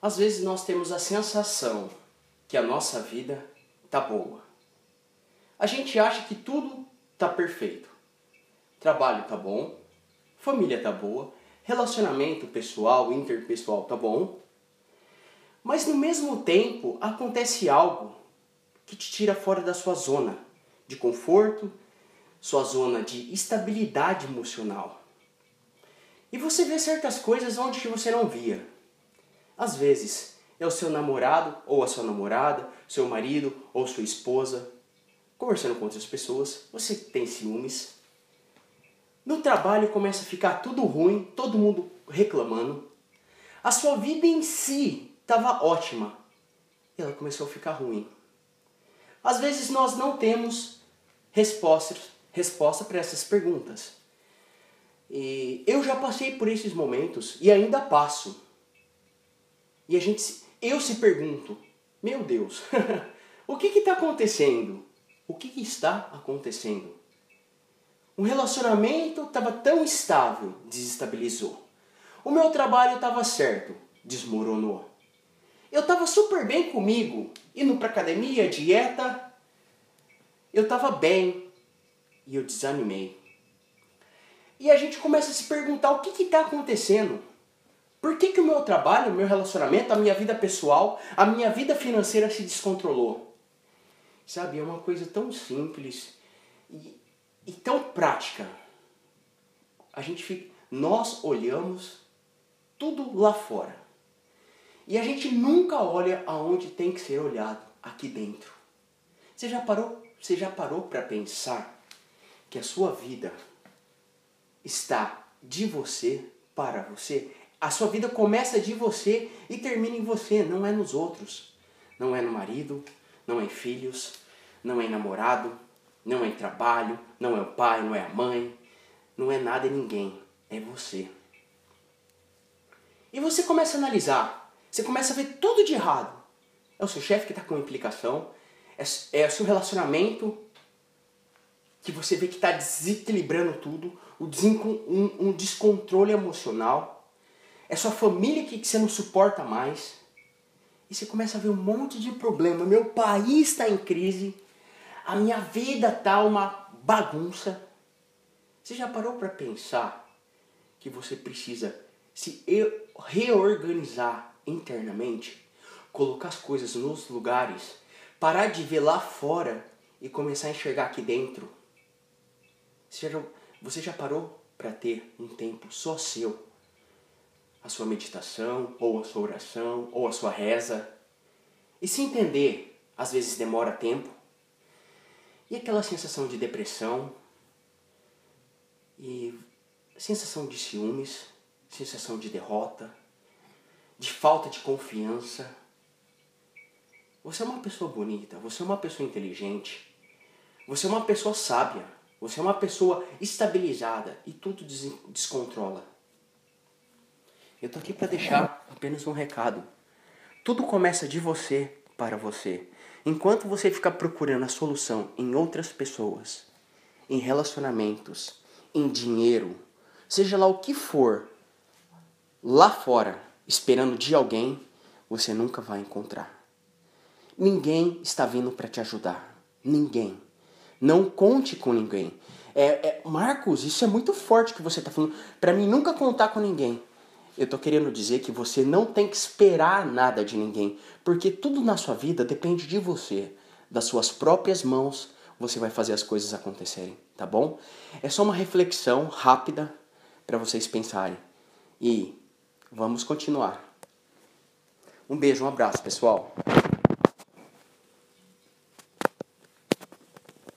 Às vezes nós temos a sensação que a nossa vida tá boa. A gente acha que tudo tá perfeito. Trabalho tá bom, família tá boa, relacionamento pessoal, interpessoal tá bom. Mas no mesmo tempo acontece algo que te tira fora da sua zona de conforto, sua zona de estabilidade emocional. E você vê certas coisas onde você não via. Às vezes é o seu namorado ou a sua namorada, seu marido ou sua esposa, conversando com outras pessoas, você tem ciúmes. No trabalho começa a ficar tudo ruim, todo mundo reclamando. A sua vida em si estava ótima e ela começou a ficar ruim. Às vezes nós não temos respostas, resposta para essas perguntas. E eu já passei por esses momentos e ainda passo. E a gente, eu se pergunto, meu Deus, o que está acontecendo? O que, que está acontecendo? Um relacionamento estava tão estável, desestabilizou. O meu trabalho estava certo, desmoronou. Eu estava super bem comigo, indo para academia, dieta. Eu estava bem e eu desanimei. E a gente começa a se perguntar o que está acontecendo. Por que, que o meu trabalho, o meu relacionamento, a minha vida pessoal, a minha vida financeira se descontrolou? Sabe, é uma coisa tão simples e, e tão prática. A gente fica, nós olhamos tudo lá fora. E a gente nunca olha aonde tem que ser olhado, aqui dentro. Você já parou, você já parou para pensar que a sua vida está de você para você? A sua vida começa de você e termina em você, não é nos outros. Não é no marido, não é em filhos, não é em namorado, não é em trabalho, não é o pai, não é a mãe, não é nada e ninguém, é você. E você começa a analisar, você começa a ver tudo de errado. É o seu chefe que está com implicação, é, é o seu relacionamento que você vê que está desequilibrando tudo, um, um descontrole emocional é sua família que você não suporta mais. E você começa a ver um monte de problema. Meu país está em crise. A minha vida está uma bagunça. Você já parou para pensar que você precisa se reorganizar internamente? Colocar as coisas nos lugares? Parar de ver lá fora e começar a enxergar aqui dentro? Você já, você já parou para ter um tempo só seu? A sua meditação, ou a sua oração, ou a sua reza. E se entender, às vezes demora tempo. E aquela sensação de depressão, e sensação de ciúmes, sensação de derrota, de falta de confiança. Você é uma pessoa bonita, você é uma pessoa inteligente, você é uma pessoa sábia, você é uma pessoa estabilizada e tudo descontrola. Eu tô aqui para deixar apenas um recado. Tudo começa de você para você. Enquanto você ficar procurando a solução em outras pessoas, em relacionamentos, em dinheiro, seja lá o que for, lá fora, esperando de alguém, você nunca vai encontrar. Ninguém está vindo para te ajudar. Ninguém. Não conte com ninguém. É, é, Marcos, isso é muito forte que você está falando. Para mim, nunca contar com ninguém. Eu tô querendo dizer que você não tem que esperar nada de ninguém, porque tudo na sua vida depende de você, das suas próprias mãos. Você vai fazer as coisas acontecerem, tá bom? É só uma reflexão rápida para vocês pensarem. E vamos continuar. Um beijo, um abraço, pessoal.